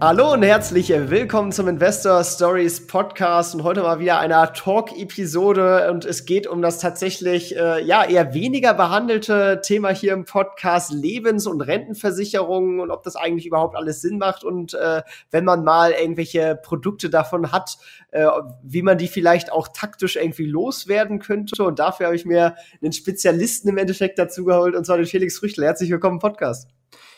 Hallo und herzlich willkommen zum Investor Stories Podcast und heute mal wieder einer Talk-Episode und es geht um das tatsächlich äh, ja eher weniger behandelte Thema hier im Podcast Lebens- und Rentenversicherungen und ob das eigentlich überhaupt alles Sinn macht und äh, wenn man mal irgendwelche Produkte davon hat, äh, wie man die vielleicht auch taktisch irgendwie loswerden könnte und dafür habe ich mir einen Spezialisten im Endeffekt dazu geholt und zwar den Felix Rüchtel. Herzlich willkommen im Podcast.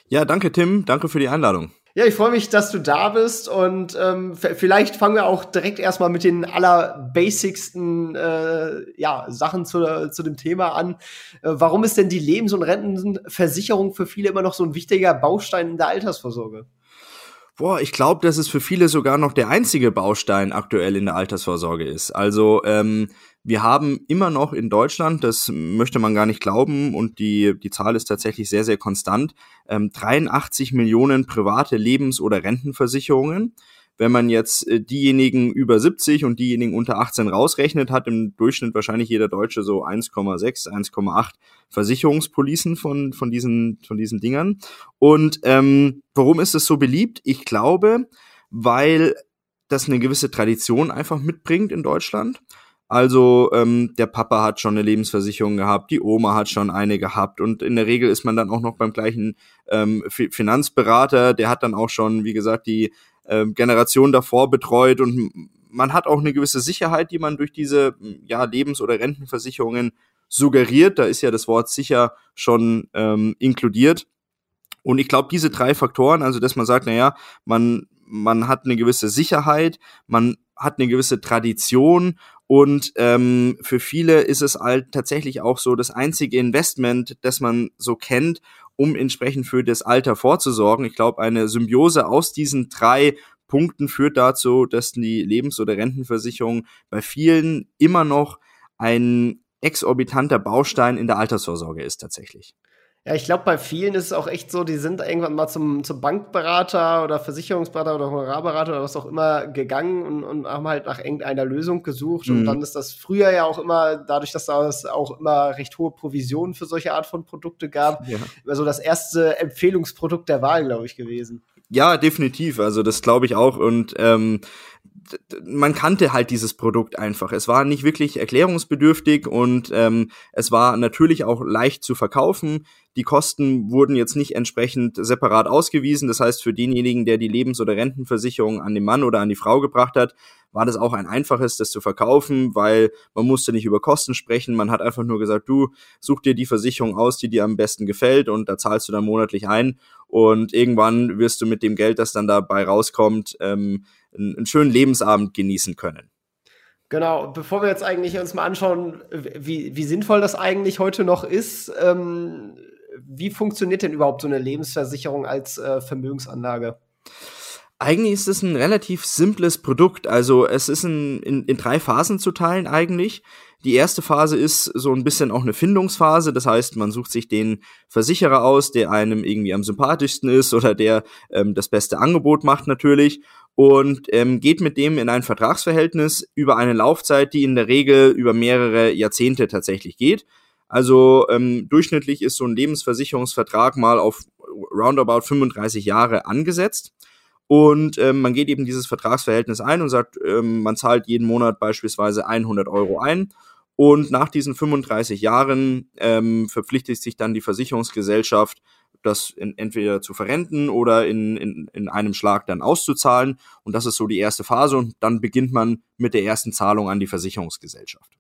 Ja, danke Tim, danke für die Einladung. Ja, ich freue mich, dass du da bist und ähm, vielleicht fangen wir auch direkt erstmal mit den allerbasicsten äh, ja, Sachen zu, zu dem Thema an. Äh, warum ist denn die Lebens- und Rentenversicherung für viele immer noch so ein wichtiger Baustein in der Altersvorsorge? Boah, ich glaube, dass es für viele sogar noch der einzige Baustein aktuell in der Altersvorsorge ist. Also ähm, wir haben immer noch in Deutschland, das möchte man gar nicht glauben, und die, die Zahl ist tatsächlich sehr, sehr konstant, ähm, 83 Millionen private Lebens- oder Rentenversicherungen. Wenn man jetzt äh, diejenigen über 70 und diejenigen unter 18 rausrechnet, hat im Durchschnitt wahrscheinlich jeder Deutsche so 1,6, 1,8 Versicherungspolicen von, von, diesen, von diesen Dingern. Und ähm, warum ist es so beliebt? Ich glaube, weil das eine gewisse Tradition einfach mitbringt in Deutschland. Also ähm, der Papa hat schon eine Lebensversicherung gehabt, die Oma hat schon eine gehabt und in der Regel ist man dann auch noch beim gleichen ähm, Finanzberater, der hat dann auch schon, wie gesagt, die ähm, Generation davor betreut und man hat auch eine gewisse Sicherheit, die man durch diese ja, Lebens- oder Rentenversicherungen suggeriert. Da ist ja das Wort sicher schon ähm, inkludiert. Und ich glaube, diese drei Faktoren, also dass man sagt, naja, man, man hat eine gewisse Sicherheit, man hat eine gewisse Tradition und ähm, für viele ist es halt tatsächlich auch so das einzige Investment, das man so kennt, um entsprechend für das Alter vorzusorgen. Ich glaube, eine Symbiose aus diesen drei Punkten führt dazu, dass die Lebens- oder Rentenversicherung bei vielen immer noch ein exorbitanter Baustein in der Altersvorsorge ist tatsächlich. Ja, ich glaube, bei vielen ist es auch echt so, die sind irgendwann mal zum, zum Bankberater oder Versicherungsberater oder Honorarberater oder was auch immer gegangen und, und haben halt nach irgendeiner Lösung gesucht. Mhm. Und dann ist das früher ja auch immer, dadurch, dass es auch immer recht hohe Provisionen für solche Art von Produkte gab, ja. immer so das erste Empfehlungsprodukt der Wahl, glaube ich, gewesen. Ja, definitiv. Also das glaube ich auch. Und ähm, man kannte halt dieses Produkt einfach. Es war nicht wirklich erklärungsbedürftig und ähm, es war natürlich auch leicht zu verkaufen. Die Kosten wurden jetzt nicht entsprechend separat ausgewiesen. Das heißt, für denjenigen, der die Lebens- oder Rentenversicherung an den Mann oder an die Frau gebracht hat, war das auch ein einfaches, das zu verkaufen, weil man musste nicht über Kosten sprechen. Man hat einfach nur gesagt, du such dir die Versicherung aus, die dir am besten gefällt und da zahlst du dann monatlich ein und irgendwann wirst du mit dem Geld, das dann dabei rauskommt, ähm, einen, einen schönen Lebensabend genießen können. Genau, bevor wir jetzt eigentlich uns mal anschauen, wie, wie sinnvoll das eigentlich heute noch ist, ähm, wie funktioniert denn überhaupt so eine Lebensversicherung als äh, Vermögensanlage? Eigentlich ist es ein relativ simples Produkt. Also es ist in, in, in drei Phasen zu teilen eigentlich. Die erste Phase ist so ein bisschen auch eine Findungsphase. Das heißt, man sucht sich den Versicherer aus, der einem irgendwie am sympathischsten ist oder der ähm, das beste Angebot macht natürlich und ähm, geht mit dem in ein Vertragsverhältnis über eine Laufzeit, die in der Regel über mehrere Jahrzehnte tatsächlich geht. Also ähm, durchschnittlich ist so ein Lebensversicherungsvertrag mal auf roundabout 35 Jahre angesetzt. Und ähm, man geht eben dieses Vertragsverhältnis ein und sagt, ähm, man zahlt jeden Monat beispielsweise 100 Euro ein. Und nach diesen 35 Jahren ähm, verpflichtet sich dann die Versicherungsgesellschaft, das in, entweder zu verrenten oder in, in, in einem Schlag dann auszuzahlen. Und das ist so die erste Phase. Und dann beginnt man mit der ersten Zahlung an die Versicherungsgesellschaft.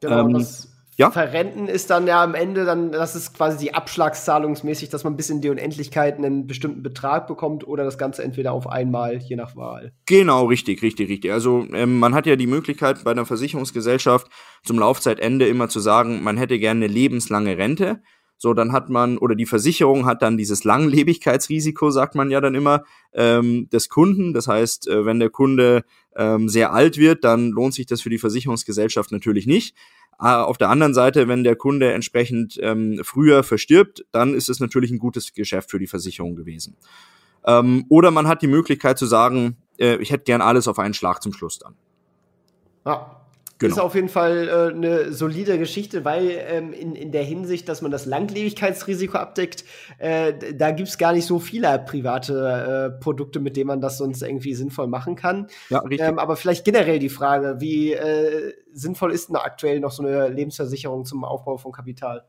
Genau, ähm, das ja? Verrenten ist dann ja am Ende dann, das ist quasi die Abschlagszahlungsmäßig, dass man bis in die Unendlichkeit einen bestimmten Betrag bekommt oder das Ganze entweder auf einmal, je nach Wahl. Genau, richtig, richtig, richtig. Also ähm, man hat ja die Möglichkeit bei einer Versicherungsgesellschaft zum Laufzeitende immer zu sagen, man hätte gerne eine lebenslange Rente. So, dann hat man, oder die Versicherung hat dann dieses Langlebigkeitsrisiko, sagt man ja dann immer, ähm, des Kunden. Das heißt, äh, wenn der Kunde ähm, sehr alt wird, dann lohnt sich das für die Versicherungsgesellschaft natürlich nicht. Auf der anderen Seite, wenn der Kunde entsprechend ähm, früher verstirbt, dann ist es natürlich ein gutes Geschäft für die Versicherung gewesen. Ähm, oder man hat die Möglichkeit zu sagen, äh, ich hätte gern alles auf einen Schlag zum Schluss dann. Ja, Genau. Ist auf jeden Fall äh, eine solide Geschichte, weil ähm, in, in der Hinsicht, dass man das Langlebigkeitsrisiko abdeckt, äh, da gibt es gar nicht so viele private äh, Produkte, mit denen man das sonst irgendwie sinnvoll machen kann. Ja, richtig. Ähm, aber vielleicht generell die Frage, wie äh, sinnvoll ist denn aktuell noch so eine Lebensversicherung zum Aufbau von Kapital?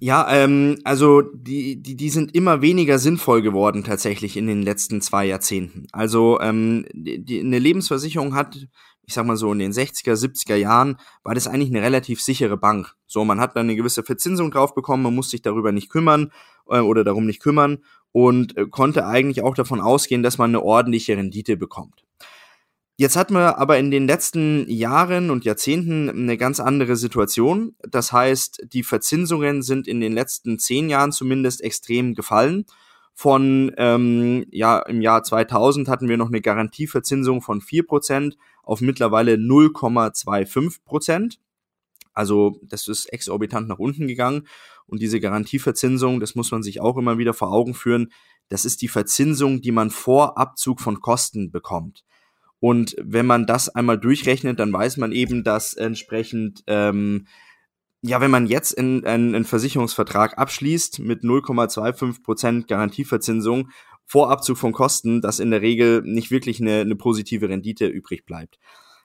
Ja, ähm, also die, die, die sind immer weniger sinnvoll geworden tatsächlich in den letzten zwei Jahrzehnten. Also ähm, die, die, eine Lebensversicherung hat ich sag mal so in den 60er, 70er Jahren war das eigentlich eine relativ sichere Bank. So, man hat dann eine gewisse Verzinsung drauf bekommen, man muss sich darüber nicht kümmern äh, oder darum nicht kümmern und äh, konnte eigentlich auch davon ausgehen, dass man eine ordentliche Rendite bekommt. Jetzt hatten wir aber in den letzten Jahren und Jahrzehnten eine ganz andere Situation. Das heißt, die Verzinsungen sind in den letzten zehn Jahren zumindest extrem gefallen von, ähm, ja, im Jahr 2000 hatten wir noch eine Garantieverzinsung von 4% auf mittlerweile 0,25%. Also das ist exorbitant nach unten gegangen. Und diese Garantieverzinsung, das muss man sich auch immer wieder vor Augen führen, das ist die Verzinsung, die man vor Abzug von Kosten bekommt. Und wenn man das einmal durchrechnet, dann weiß man eben, dass entsprechend ähm, ja, wenn man jetzt einen, Versicherungsvertrag abschließt mit 0,25% Garantieverzinsung vor Abzug von Kosten, dass in der Regel nicht wirklich eine, eine positive Rendite übrig bleibt.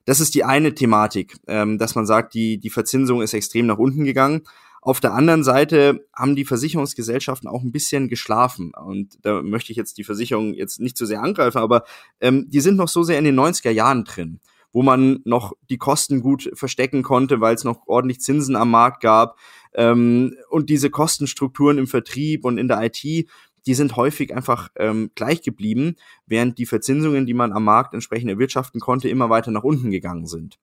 Das ist die eine Thematik, ähm, dass man sagt, die, die Verzinsung ist extrem nach unten gegangen. Auf der anderen Seite haben die Versicherungsgesellschaften auch ein bisschen geschlafen. Und da möchte ich jetzt die Versicherung jetzt nicht zu sehr angreifen, aber ähm, die sind noch so sehr in den 90er Jahren drin wo man noch die Kosten gut verstecken konnte, weil es noch ordentlich Zinsen am Markt gab. Ähm, und diese Kostenstrukturen im Vertrieb und in der IT, die sind häufig einfach ähm, gleich geblieben, während die Verzinsungen, die man am Markt entsprechend erwirtschaften konnte, immer weiter nach unten gegangen sind.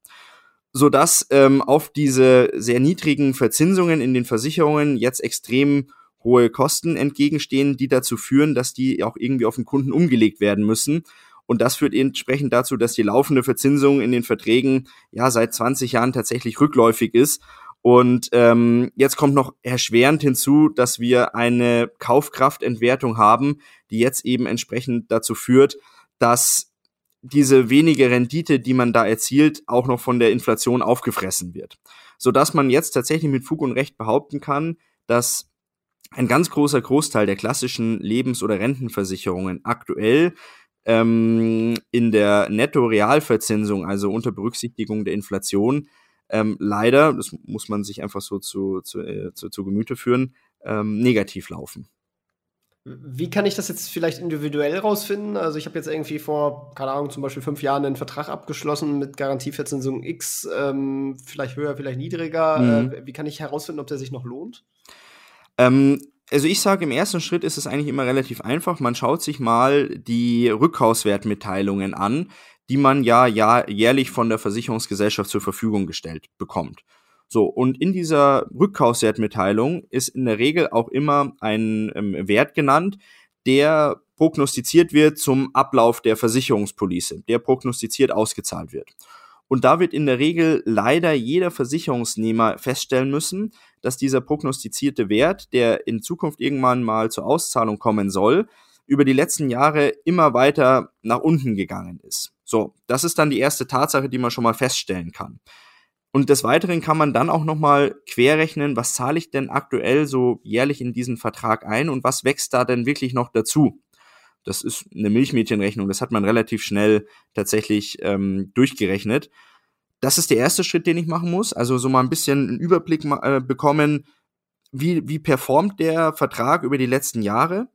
Sodass ähm, auf diese sehr niedrigen Verzinsungen in den Versicherungen jetzt extrem hohe Kosten entgegenstehen, die dazu führen, dass die auch irgendwie auf den Kunden umgelegt werden müssen und das führt entsprechend dazu, dass die laufende Verzinsung in den Verträgen ja seit 20 Jahren tatsächlich rückläufig ist. Und ähm, jetzt kommt noch erschwerend hinzu, dass wir eine Kaufkraftentwertung haben, die jetzt eben entsprechend dazu führt, dass diese wenige Rendite, die man da erzielt, auch noch von der Inflation aufgefressen wird. Sodass man jetzt tatsächlich mit Fug und Recht behaupten kann, dass ein ganz großer Großteil der klassischen Lebens- oder Rentenversicherungen aktuell ähm, in der Netto-Realverzinsung, also unter Berücksichtigung der Inflation, ähm, leider, das muss man sich einfach so zu, zu, äh, zu, zu Gemüte führen, ähm, negativ laufen. Wie kann ich das jetzt vielleicht individuell rausfinden? Also ich habe jetzt irgendwie vor, keine Ahnung, zum Beispiel fünf Jahren einen Vertrag abgeschlossen mit Garantieverzinsung X, ähm, vielleicht höher, vielleicht niedriger. Mhm. Äh, wie kann ich herausfinden, ob der sich noch lohnt? Ähm, also ich sage, im ersten Schritt ist es eigentlich immer relativ einfach. Man schaut sich mal die Rückhauswertmitteilungen an, die man ja, ja jährlich von der Versicherungsgesellschaft zur Verfügung gestellt bekommt. So, und in dieser Rückkaufswertmitteilung ist in der Regel auch immer ein ähm, Wert genannt, der prognostiziert wird zum Ablauf der Versicherungspolice, der prognostiziert ausgezahlt wird. Und da wird in der Regel leider jeder Versicherungsnehmer feststellen müssen, dass dieser prognostizierte Wert, der in Zukunft irgendwann mal zur Auszahlung kommen soll, über die letzten Jahre immer weiter nach unten gegangen ist. So, das ist dann die erste Tatsache, die man schon mal feststellen kann. Und des Weiteren kann man dann auch nochmal querrechnen, was zahle ich denn aktuell so jährlich in diesen Vertrag ein und was wächst da denn wirklich noch dazu? Das ist eine Milchmädchenrechnung, das hat man relativ schnell tatsächlich ähm, durchgerechnet. Das ist der erste Schritt, den ich machen muss. Also so mal ein bisschen einen Überblick äh, bekommen, wie, wie performt der Vertrag über die letzten Jahre.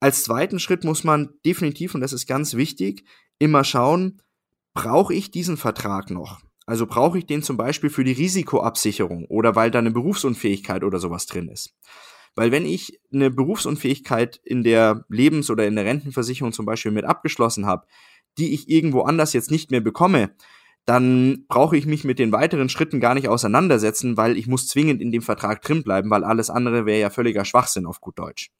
Als zweiten Schritt muss man definitiv, und das ist ganz wichtig, immer schauen, brauche ich diesen Vertrag noch? Also brauche ich den zum Beispiel für die Risikoabsicherung oder weil da eine Berufsunfähigkeit oder sowas drin ist. Weil wenn ich eine Berufsunfähigkeit in der Lebens- oder in der Rentenversicherung zum Beispiel mit abgeschlossen habe, die ich irgendwo anders jetzt nicht mehr bekomme, dann brauche ich mich mit den weiteren Schritten gar nicht auseinandersetzen, weil ich muss zwingend in dem Vertrag drin bleiben, weil alles andere wäre ja völliger Schwachsinn auf gut Deutsch.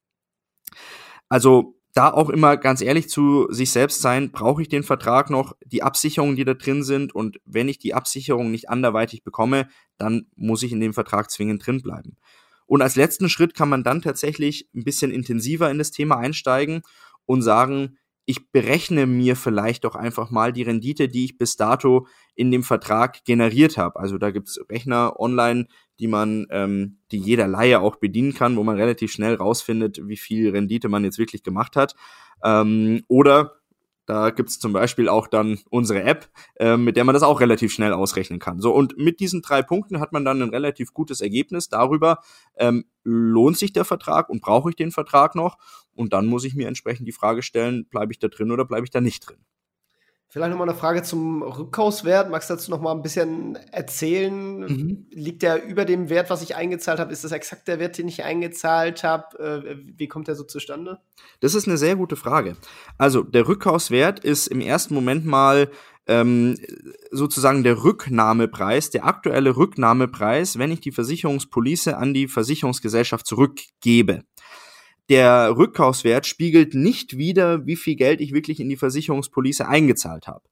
Also da auch immer ganz ehrlich zu sich selbst sein, brauche ich den Vertrag noch, die Absicherungen, die da drin sind und wenn ich die Absicherung nicht anderweitig bekomme, dann muss ich in dem Vertrag zwingend drin bleiben. Und als letzten Schritt kann man dann tatsächlich ein bisschen intensiver in das Thema einsteigen und sagen, ich berechne mir vielleicht doch einfach mal die Rendite, die ich bis dato in dem Vertrag generiert habe. Also da gibt's Rechner online, die man, ähm, die jeder Laie auch bedienen kann, wo man relativ schnell rausfindet, wie viel Rendite man jetzt wirklich gemacht hat. Ähm, oder da gibt's zum Beispiel auch dann unsere App, äh, mit der man das auch relativ schnell ausrechnen kann. So, und mit diesen drei Punkten hat man dann ein relativ gutes Ergebnis darüber, ähm, lohnt sich der Vertrag und brauche ich den Vertrag noch? Und dann muss ich mir entsprechend die Frage stellen, bleibe ich da drin oder bleibe ich da nicht drin? Vielleicht nochmal eine Frage zum Rückkaufswert. Magst du dazu noch mal ein bisschen erzählen? Mhm. Liegt der über dem Wert, was ich eingezahlt habe? Ist das exakt der Wert, den ich eingezahlt habe? Äh, wie kommt der so zustande? Das ist eine sehr gute Frage. Also der Rückkaufswert ist im ersten Moment mal ähm, sozusagen der Rücknahmepreis, der aktuelle Rücknahmepreis, wenn ich die Versicherungspolice an die Versicherungsgesellschaft zurückgebe der Rückkaufswert spiegelt nicht wider, wie viel Geld ich wirklich in die Versicherungspolice eingezahlt habe.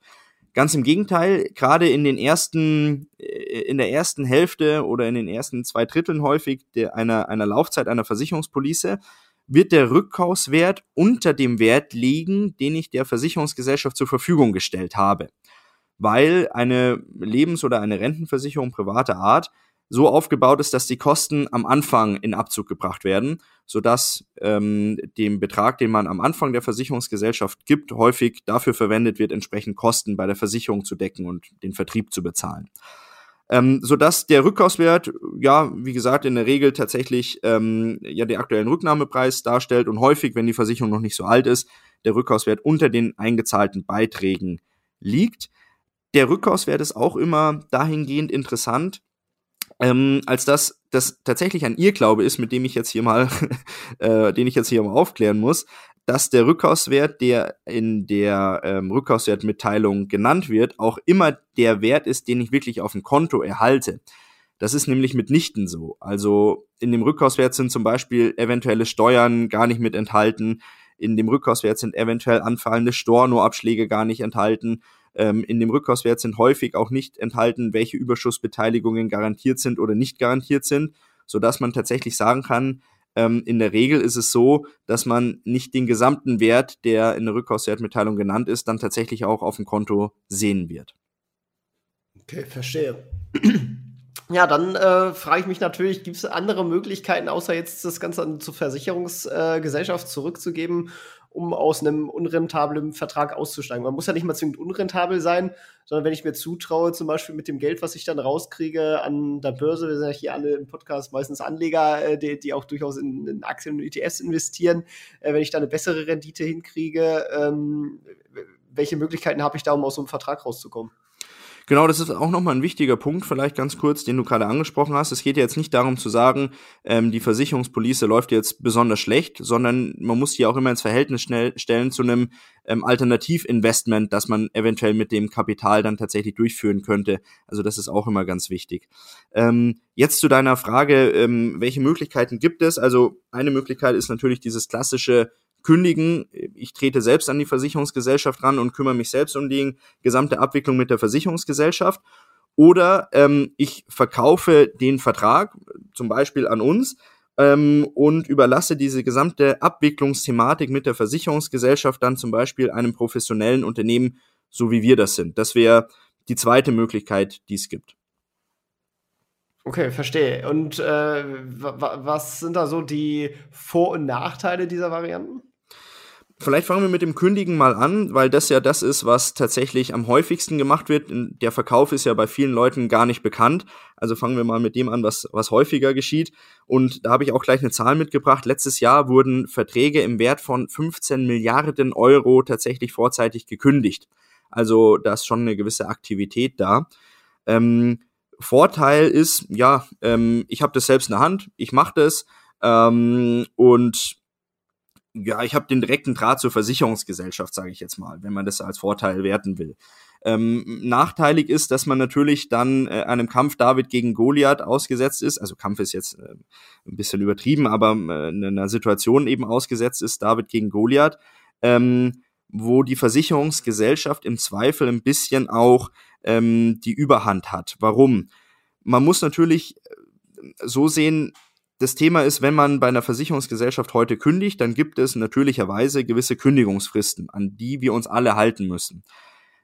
Ganz im Gegenteil, gerade in den ersten, äh, in der ersten Hälfte oder in den ersten zwei Dritteln häufig der, einer, einer Laufzeit einer Versicherungspolice wird der Rückkaufswert unter dem Wert liegen, den ich der Versicherungsgesellschaft zur Verfügung gestellt habe. Weil eine Lebens- oder eine Rentenversicherung privater Art so aufgebaut ist, dass die Kosten am Anfang in Abzug gebracht werden, sodass ähm, dem Betrag, den man am Anfang der Versicherungsgesellschaft gibt, häufig dafür verwendet wird, entsprechend Kosten bei der Versicherung zu decken und den Vertrieb zu bezahlen. Ähm, sodass der Rückkaufswert, ja, wie gesagt, in der Regel tatsächlich ähm, ja den aktuellen Rücknahmepreis darstellt und häufig, wenn die Versicherung noch nicht so alt ist, der Rückkaufswert unter den eingezahlten Beiträgen liegt. Der Rückkaufswert ist auch immer dahingehend interessant, ähm, als dass das tatsächlich ein Irrglaube ist, mit dem ich jetzt hier mal, äh, den ich jetzt hier mal aufklären muss, dass der Rückkaufswert, der in der ähm, Rückkaufswertmitteilung genannt wird, auch immer der Wert ist, den ich wirklich auf dem Konto erhalte. Das ist nämlich mitnichten so. Also in dem Rückkaufswert sind zum Beispiel eventuelle Steuern gar nicht mit enthalten. In dem Rückkaufswert sind eventuell anfallende Stornoabschläge gar nicht enthalten. Ähm, in dem Rückkaufswert sind häufig auch nicht enthalten, welche Überschussbeteiligungen garantiert sind oder nicht garantiert sind, so dass man tatsächlich sagen kann, ähm, in der Regel ist es so, dass man nicht den gesamten Wert, der in der Rückkaufswertmitteilung genannt ist, dann tatsächlich auch auf dem Konto sehen wird. Okay, verstehe. Ja, dann äh, frage ich mich natürlich, gibt es andere Möglichkeiten, außer jetzt das Ganze zur Versicherungsgesellschaft äh, zurückzugeben, um aus einem unrentablen Vertrag auszusteigen. Man muss ja nicht mal zwingend unrentabel sein, sondern wenn ich mir zutraue, zum Beispiel mit dem Geld, was ich dann rauskriege an der Börse, wir sind ja hier alle im Podcast meistens Anleger, äh, die, die auch durchaus in, in, Aktien und ETFs investieren, äh, wenn ich da eine bessere Rendite hinkriege, ähm, welche Möglichkeiten habe ich da, um aus so einem Vertrag rauszukommen? Genau, das ist auch nochmal ein wichtiger Punkt, vielleicht ganz kurz, den du gerade angesprochen hast. Es geht ja jetzt nicht darum zu sagen, ähm, die Versicherungspolice läuft jetzt besonders schlecht, sondern man muss die auch immer ins Verhältnis schnell stellen zu einem ähm, Alternativinvestment, das man eventuell mit dem Kapital dann tatsächlich durchführen könnte. Also das ist auch immer ganz wichtig. Ähm, jetzt zu deiner Frage, ähm, welche Möglichkeiten gibt es? Also eine Möglichkeit ist natürlich dieses klassische kündigen, ich trete selbst an die Versicherungsgesellschaft ran und kümmere mich selbst um die gesamte Abwicklung mit der Versicherungsgesellschaft. Oder ähm, ich verkaufe den Vertrag zum Beispiel an uns ähm, und überlasse diese gesamte Abwicklungsthematik mit der Versicherungsgesellschaft dann zum Beispiel einem professionellen Unternehmen, so wie wir das sind. Das wäre die zweite Möglichkeit, die es gibt. Okay, verstehe. Und äh, was sind da so die Vor- und Nachteile dieser Varianten? Vielleicht fangen wir mit dem Kündigen mal an, weil das ja das ist, was tatsächlich am häufigsten gemacht wird. Der Verkauf ist ja bei vielen Leuten gar nicht bekannt. Also fangen wir mal mit dem an, was, was häufiger geschieht. Und da habe ich auch gleich eine Zahl mitgebracht. Letztes Jahr wurden Verträge im Wert von 15 Milliarden Euro tatsächlich vorzeitig gekündigt. Also da ist schon eine gewisse Aktivität da. Ähm, Vorteil ist, ja, ähm, ich habe das selbst in der Hand, ich mache das ähm, und ja, ich habe den direkten Draht zur Versicherungsgesellschaft, sage ich jetzt mal, wenn man das als Vorteil werten will. Ähm, nachteilig ist, dass man natürlich dann äh, einem Kampf David gegen Goliath ausgesetzt ist. Also Kampf ist jetzt äh, ein bisschen übertrieben, aber äh, in einer Situation eben ausgesetzt ist, David gegen Goliath, ähm, wo die Versicherungsgesellschaft im Zweifel ein bisschen auch ähm, die Überhand hat. Warum? man muss natürlich so sehen, das Thema ist, wenn man bei einer Versicherungsgesellschaft heute kündigt, dann gibt es natürlicherweise gewisse Kündigungsfristen, an die wir uns alle halten müssen.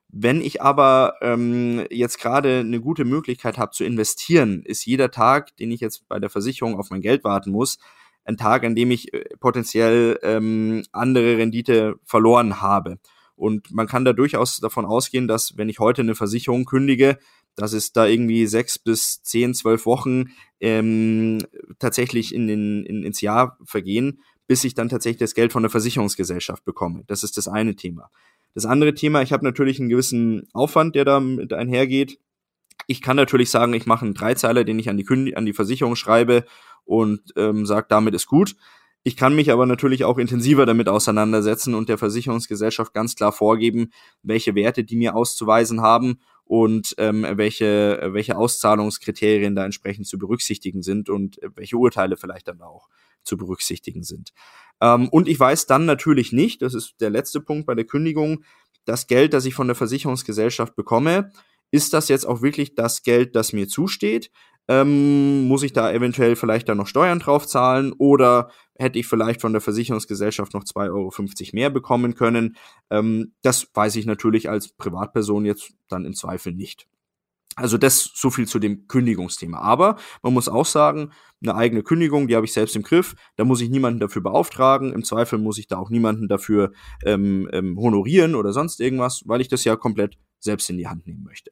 Wenn ich aber ähm, jetzt gerade eine gute Möglichkeit habe zu investieren, ist jeder Tag, den ich jetzt bei der Versicherung auf mein Geld warten muss, ein Tag, an dem ich äh, potenziell ähm, andere Rendite verloren habe. Und man kann da durchaus davon ausgehen, dass wenn ich heute eine Versicherung kündige, dass es da irgendwie sechs bis zehn, zwölf Wochen ähm, tatsächlich in den, in, ins Jahr vergehen, bis ich dann tatsächlich das Geld von der Versicherungsgesellschaft bekomme. Das ist das eine Thema. Das andere Thema, ich habe natürlich einen gewissen Aufwand, der damit einhergeht. Ich kann natürlich sagen, ich mache einen Dreizeiler, den ich an die, Künd an die Versicherung schreibe und ähm, sage, damit ist gut. Ich kann mich aber natürlich auch intensiver damit auseinandersetzen und der Versicherungsgesellschaft ganz klar vorgeben, welche Werte die mir auszuweisen haben und ähm, welche, welche Auszahlungskriterien da entsprechend zu berücksichtigen sind und welche Urteile vielleicht dann auch zu berücksichtigen sind. Ähm, und ich weiß dann natürlich nicht, das ist der letzte Punkt bei der Kündigung, das Geld, das ich von der Versicherungsgesellschaft bekomme, ist das jetzt auch wirklich das Geld, das mir zusteht? Ähm, muss ich da eventuell vielleicht dann noch Steuern drauf zahlen oder hätte ich vielleicht von der Versicherungsgesellschaft noch 2,50 Euro mehr bekommen können? Ähm, das weiß ich natürlich als Privatperson jetzt dann im Zweifel nicht. Also das so viel zu dem Kündigungsthema. Aber man muss auch sagen, eine eigene Kündigung, die habe ich selbst im Griff. Da muss ich niemanden dafür beauftragen. Im Zweifel muss ich da auch niemanden dafür ähm, ähm, honorieren oder sonst irgendwas, weil ich das ja komplett selbst in die Hand nehmen möchte.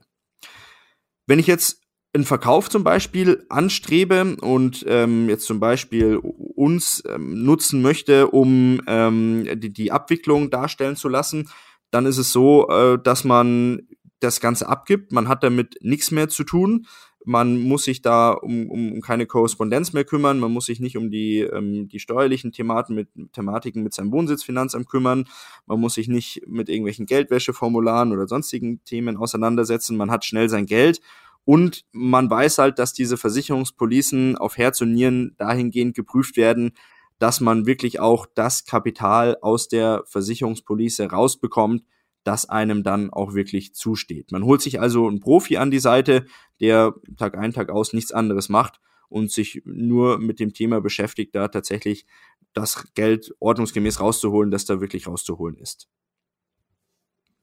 Wenn ich jetzt einen Verkauf zum Beispiel anstrebe und ähm, jetzt zum Beispiel uns ähm, nutzen möchte, um ähm, die, die Abwicklung darstellen zu lassen, dann ist es so, äh, dass man das Ganze abgibt. Man hat damit nichts mehr zu tun. Man muss sich da um, um keine Korrespondenz mehr kümmern. Man muss sich nicht um die, ähm, die steuerlichen Thematen mit, Thematiken mit seinem Wohnsitzfinanzamt kümmern. Man muss sich nicht mit irgendwelchen Geldwäscheformularen oder sonstigen Themen auseinandersetzen. Man hat schnell sein Geld und man weiß halt, dass diese Versicherungspolicen auf Herz und Nieren dahingehend geprüft werden, dass man wirklich auch das Kapital aus der Versicherungspolice rausbekommt, das einem dann auch wirklich zusteht. Man holt sich also einen Profi an die Seite, der Tag ein, Tag aus nichts anderes macht und sich nur mit dem Thema beschäftigt, da tatsächlich das Geld ordnungsgemäß rauszuholen, das da wirklich rauszuholen ist.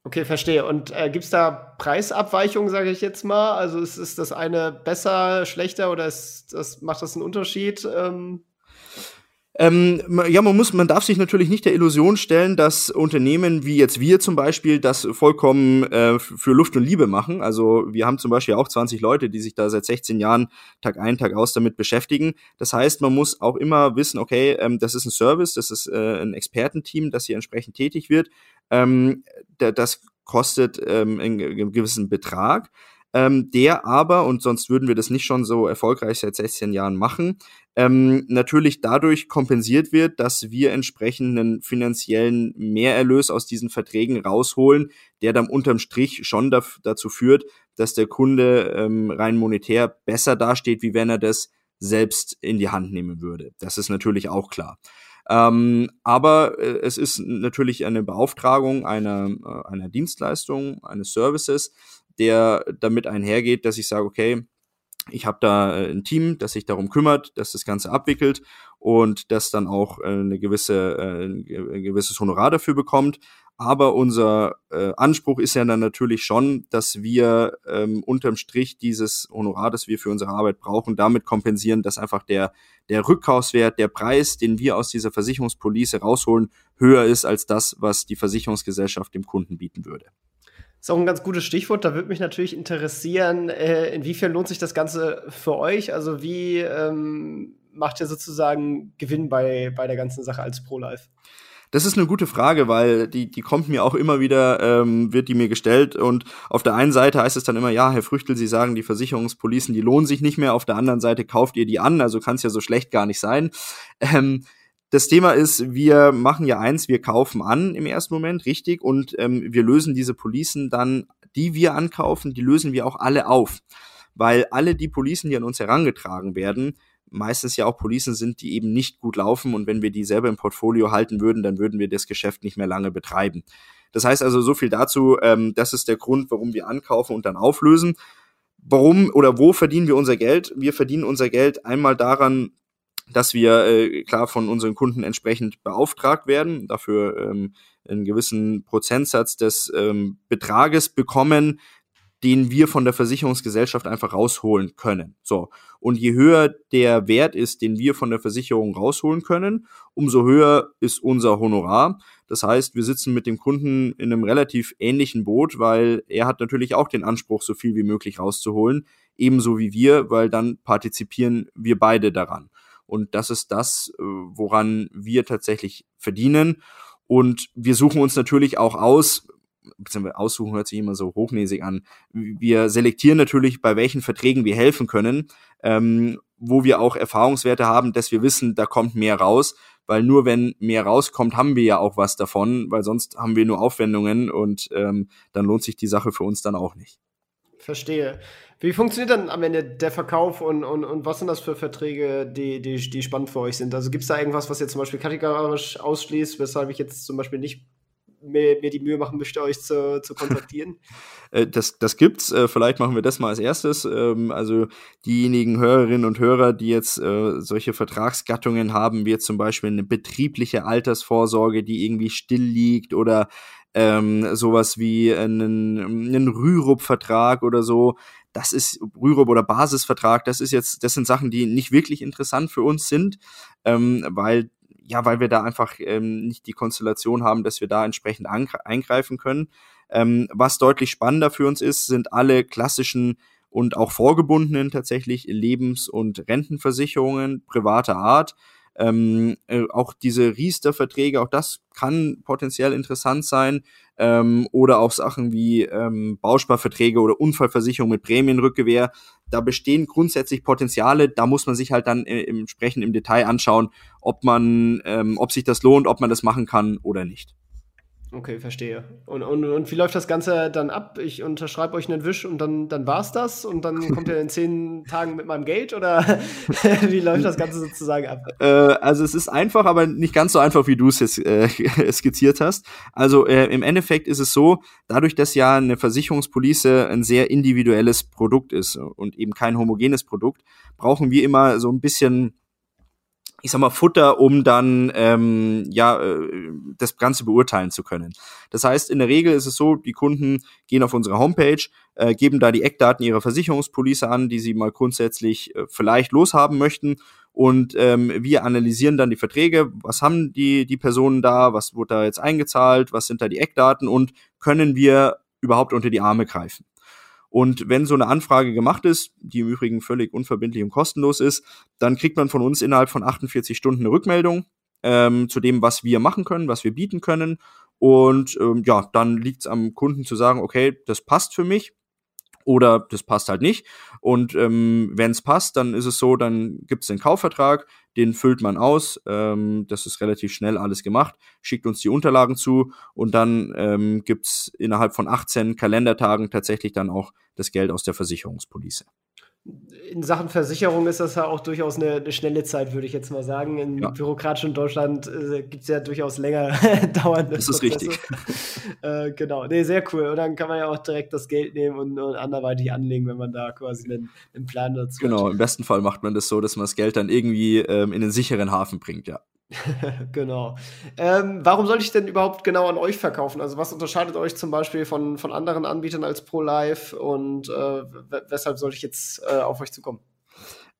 Okay, verstehe. Und äh, gibt es da Preisabweichungen, sage ich jetzt mal? Also ist, ist das eine besser, schlechter oder ist das, macht das einen Unterschied? Ähm ähm, ja, man muss, man darf sich natürlich nicht der Illusion stellen, dass Unternehmen wie jetzt wir zum Beispiel das vollkommen äh, für Luft und Liebe machen. Also wir haben zum Beispiel auch 20 Leute, die sich da seit 16 Jahren Tag ein, Tag aus damit beschäftigen. Das heißt, man muss auch immer wissen, okay, ähm, das ist ein Service, das ist äh, ein Expertenteam, das hier entsprechend tätig wird. Ähm, das kostet ähm, einen gewissen Betrag ähm, der aber, und sonst würden wir das nicht schon so erfolgreich seit 16 Jahren machen, ähm, natürlich dadurch kompensiert wird, dass wir entsprechenden finanziellen Mehrerlös aus diesen Verträgen rausholen, der dann unterm Strich schon dazu führt, dass der Kunde ähm, rein monetär besser dasteht, wie wenn er das selbst in die Hand nehmen würde. Das ist natürlich auch klar. Ähm, aber äh, es ist natürlich eine Beauftragung einer, äh, einer Dienstleistung, eines Services, der damit einhergeht, dass ich sage, okay, ich habe da äh, ein Team, das sich darum kümmert, dass das Ganze abwickelt und das dann auch äh, eine gewisse, äh, ein gewisses Honorar dafür bekommt. Aber unser äh, Anspruch ist ja dann natürlich schon, dass wir ähm, unterm Strich dieses Honorar, das wir für unsere Arbeit brauchen, damit kompensieren, dass einfach der, der Rückkaufswert, der Preis, den wir aus dieser Versicherungspolice rausholen, höher ist als das, was die Versicherungsgesellschaft dem Kunden bieten würde. Ist auch ein ganz gutes Stichwort. Da würde mich natürlich interessieren, äh, inwiefern lohnt sich das Ganze für euch? Also wie ähm, macht ihr sozusagen Gewinn bei, bei der ganzen Sache als Pro-Life? Das ist eine gute Frage, weil die, die kommt mir auch immer wieder, ähm, wird die mir gestellt. Und auf der einen Seite heißt es dann immer, ja, Herr Früchtel, Sie sagen, die Versicherungspolicen, die lohnen sich nicht mehr. Auf der anderen Seite kauft ihr die an, also kann es ja so schlecht gar nicht sein. Ähm, das Thema ist, wir machen ja eins, wir kaufen an im ersten Moment, richtig, und ähm, wir lösen diese Policen dann, die wir ankaufen, die lösen wir auch alle auf. Weil alle die Policen, die an uns herangetragen werden, meistens ja auch Policen sind, die eben nicht gut laufen und wenn wir die selber im Portfolio halten würden, dann würden wir das Geschäft nicht mehr lange betreiben. Das heißt also so viel dazu, ähm, das ist der Grund, warum wir ankaufen und dann auflösen warum oder wo verdienen wir unser Geld? Wir verdienen unser Geld einmal daran, dass wir äh, klar von unseren Kunden entsprechend beauftragt werden, dafür ähm, einen gewissen Prozentsatz des ähm, Betrages bekommen, den wir von der Versicherungsgesellschaft einfach rausholen können. So. Und je höher der Wert ist, den wir von der Versicherung rausholen können, umso höher ist unser Honorar. Das heißt, wir sitzen mit dem Kunden in einem relativ ähnlichen Boot, weil er hat natürlich auch den Anspruch, so viel wie möglich rauszuholen, ebenso wie wir, weil dann partizipieren wir beide daran. Und das ist das, äh, woran wir tatsächlich verdienen. Und wir suchen uns natürlich auch aus, beziehungsweise aussuchen hört sich immer so hochnäsig an. Wir selektieren natürlich, bei welchen Verträgen wir helfen können, ähm, wo wir auch Erfahrungswerte haben, dass wir wissen, da kommt mehr raus, weil nur wenn mehr rauskommt, haben wir ja auch was davon, weil sonst haben wir nur Aufwendungen und ähm, dann lohnt sich die Sache für uns dann auch nicht. Verstehe. Wie funktioniert dann am Ende der Verkauf und, und, und was sind das für Verträge, die, die, die spannend für euch sind? Also gibt es da irgendwas, was ihr zum Beispiel kategorisch ausschließt, weshalb ich jetzt zum Beispiel nicht mir, mir die Mühe machen möchte, euch zu, zu kontaktieren? Äh, das, das gibt's. Äh, vielleicht machen wir das mal als erstes. Ähm, also diejenigen Hörerinnen und Hörer, die jetzt äh, solche Vertragsgattungen haben, wie jetzt zum Beispiel eine betriebliche Altersvorsorge, die irgendwie still liegt oder ähm, sowas wie einen, einen Rürup-Vertrag oder so. Das ist Rürup oder Basisvertrag. Das ist jetzt, das sind Sachen, die nicht wirklich interessant für uns sind, ähm, weil ja, weil wir da einfach ähm, nicht die Konstellation haben, dass wir da entsprechend eingreifen können. Ähm, was deutlich spannender für uns ist, sind alle klassischen und auch vorgebundenen tatsächlich Lebens- und Rentenversicherungen privater Art. Ähm, äh, auch diese Riester-Verträge, auch das kann potenziell interessant sein. Ähm, oder auch Sachen wie ähm, Bausparverträge oder Unfallversicherung mit Prämienrückgewehr. Da bestehen grundsätzlich Potenziale. Da muss man sich halt dann äh, entsprechend im Detail anschauen, ob man, ähm, ob sich das lohnt, ob man das machen kann oder nicht. Okay, verstehe. Und, und, und wie läuft das Ganze dann ab? Ich unterschreibe euch einen Wisch und dann, dann war's das und dann kommt ihr in zehn Tagen mit meinem Geld oder wie läuft das Ganze sozusagen ab? Äh, also es ist einfach, aber nicht ganz so einfach, wie du es jetzt äh, skizziert hast. Also äh, im Endeffekt ist es so, dadurch, dass ja eine Versicherungspolice ein sehr individuelles Produkt ist und eben kein homogenes Produkt, brauchen wir immer so ein bisschen ich sag mal, Futter, um dann ähm, ja äh, das Ganze beurteilen zu können. Das heißt, in der Regel ist es so, die Kunden gehen auf unsere Homepage, äh, geben da die Eckdaten ihrer Versicherungspolice an, die sie mal grundsätzlich äh, vielleicht loshaben möchten. Und ähm, wir analysieren dann die Verträge, was haben die, die Personen da, was wurde da jetzt eingezahlt, was sind da die Eckdaten und können wir überhaupt unter die Arme greifen. Und wenn so eine Anfrage gemacht ist, die im Übrigen völlig unverbindlich und kostenlos ist, dann kriegt man von uns innerhalb von 48 Stunden eine Rückmeldung ähm, zu dem, was wir machen können, was wir bieten können. Und ähm, ja, dann liegt es am Kunden zu sagen, okay, das passt für mich oder das passt halt nicht. Und ähm, wenn es passt, dann ist es so, dann gibt es den Kaufvertrag, den füllt man aus. Ähm, das ist relativ schnell alles gemacht, schickt uns die Unterlagen zu und dann ähm, gibt innerhalb von 18 Kalendertagen tatsächlich dann auch das Geld aus der Versicherungspolice in Sachen Versicherung ist das ja auch durchaus eine, eine schnelle Zeit, würde ich jetzt mal sagen. In ja. bürokratischen Deutschland äh, gibt es ja durchaus länger dauernde Das ist Prozesse. richtig. äh, genau, nee, sehr cool. Und dann kann man ja auch direkt das Geld nehmen und, und anderweitig anlegen, wenn man da quasi einen, einen Plan dazu genau, hat. Genau, im besten Fall macht man das so, dass man das Geld dann irgendwie ähm, in einen sicheren Hafen bringt, ja. genau. Ähm, warum soll ich denn überhaupt genau an euch verkaufen? Also was unterscheidet euch zum Beispiel von, von anderen Anbietern als ProLife und äh, weshalb soll ich jetzt äh, auf euch zukommen?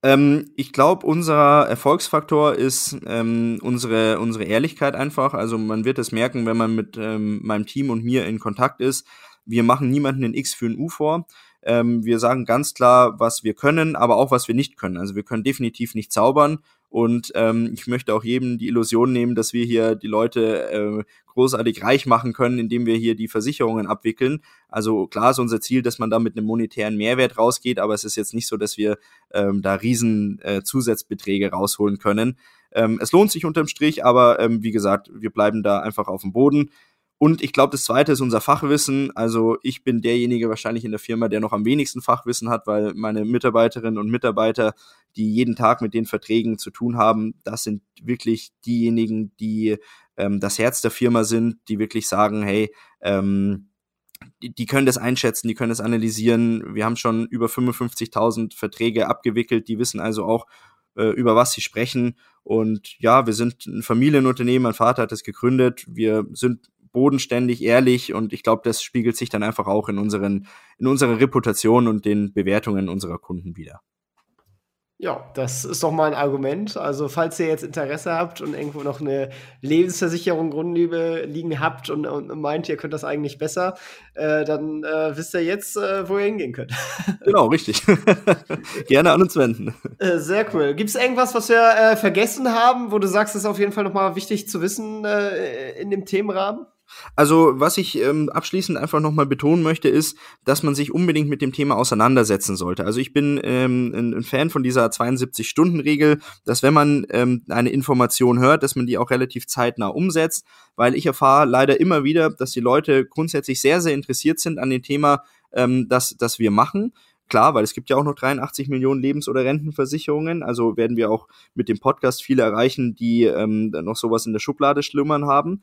Ähm, ich glaube, unser Erfolgsfaktor ist ähm, unsere, unsere Ehrlichkeit einfach. Also man wird es merken, wenn man mit ähm, meinem Team und mir in Kontakt ist. Wir machen niemanden den X für ein U vor. Ähm, wir sagen ganz klar, was wir können, aber auch was wir nicht können. Also wir können definitiv nicht zaubern und ähm, ich möchte auch jedem die Illusion nehmen, dass wir hier die Leute äh, großartig reich machen können, indem wir hier die Versicherungen abwickeln. Also klar ist unser Ziel, dass man da mit einem monetären Mehrwert rausgeht, aber es ist jetzt nicht so, dass wir ähm, da riesen äh, Zusatzbeträge rausholen können. Ähm, es lohnt sich unterm Strich, aber ähm, wie gesagt, wir bleiben da einfach auf dem Boden. Und ich glaube, das zweite ist unser Fachwissen. Also ich bin derjenige wahrscheinlich in der Firma, der noch am wenigsten Fachwissen hat, weil meine Mitarbeiterinnen und Mitarbeiter, die jeden Tag mit den Verträgen zu tun haben, das sind wirklich diejenigen, die ähm, das Herz der Firma sind, die wirklich sagen, hey, ähm, die, können das einschätzen, die können das analysieren. Wir haben schon über 55.000 Verträge abgewickelt, die wissen also auch, äh, über was sie sprechen. Und ja, wir sind ein Familienunternehmen, mein Vater hat es gegründet. Wir sind bodenständig, ehrlich und ich glaube, das spiegelt sich dann einfach auch in unseren, in unserer Reputation und den Bewertungen unserer Kunden wieder. Ja, das ist doch mal ein Argument. Also, falls ihr jetzt Interesse habt und irgendwo noch eine Lebensversicherung Grundliebe liegen habt und, und, meint, ihr könnt das eigentlich besser, äh, dann äh, wisst ihr jetzt, äh, wo ihr hingehen könnt. genau, richtig. Gerne an uns wenden. Äh, sehr cool. Gibt es irgendwas, was wir äh, vergessen haben, wo du sagst, es ist auf jeden Fall nochmal wichtig zu wissen äh, in dem Themenrahmen? Also, was ich ähm, abschließend einfach nochmal betonen möchte, ist, dass man sich unbedingt mit dem Thema auseinandersetzen sollte. Also ich bin ähm, ein, ein Fan von dieser 72-Stunden-Regel, dass wenn man ähm, eine Information hört, dass man die auch relativ zeitnah umsetzt, weil ich erfahre leider immer wieder, dass die Leute grundsätzlich sehr, sehr interessiert sind an dem Thema, ähm, das, das wir machen. Klar, weil es gibt ja auch noch 83 Millionen Lebens- oder Rentenversicherungen. Also werden wir auch mit dem Podcast viele erreichen, die ähm, noch sowas in der Schublade schlummern haben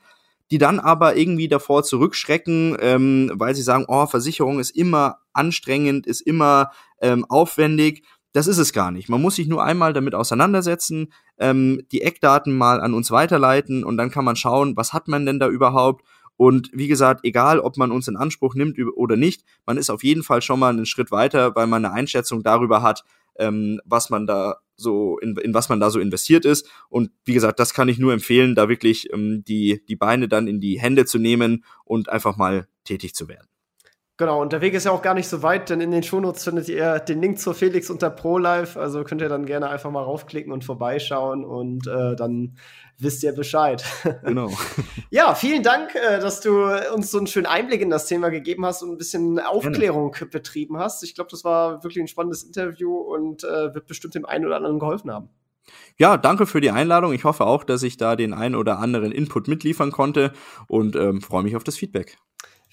die dann aber irgendwie davor zurückschrecken, ähm, weil sie sagen, oh, Versicherung ist immer anstrengend, ist immer ähm, aufwendig. Das ist es gar nicht. Man muss sich nur einmal damit auseinandersetzen, ähm, die Eckdaten mal an uns weiterleiten und dann kann man schauen, was hat man denn da überhaupt. Und wie gesagt, egal ob man uns in Anspruch nimmt oder nicht, man ist auf jeden Fall schon mal einen Schritt weiter, weil man eine Einschätzung darüber hat, ähm, was man da so, in, in was man da so investiert ist. Und wie gesagt, das kann ich nur empfehlen, da wirklich ähm, die, die Beine dann in die Hände zu nehmen und einfach mal tätig zu werden. Genau, und der Weg ist ja auch gar nicht so weit, denn in den Shownotes findet ihr den Link zur Felix unter ProLife. Also könnt ihr dann gerne einfach mal raufklicken und vorbeischauen und äh, dann wisst ihr Bescheid. Genau. ja, vielen Dank, äh, dass du uns so einen schönen Einblick in das Thema gegeben hast und ein bisschen Aufklärung Gerne. betrieben hast. Ich glaube, das war wirklich ein spannendes Interview und äh, wird bestimmt dem einen oder anderen geholfen haben. Ja, danke für die Einladung. Ich hoffe auch, dass ich da den einen oder anderen Input mitliefern konnte und ähm, freue mich auf das Feedback.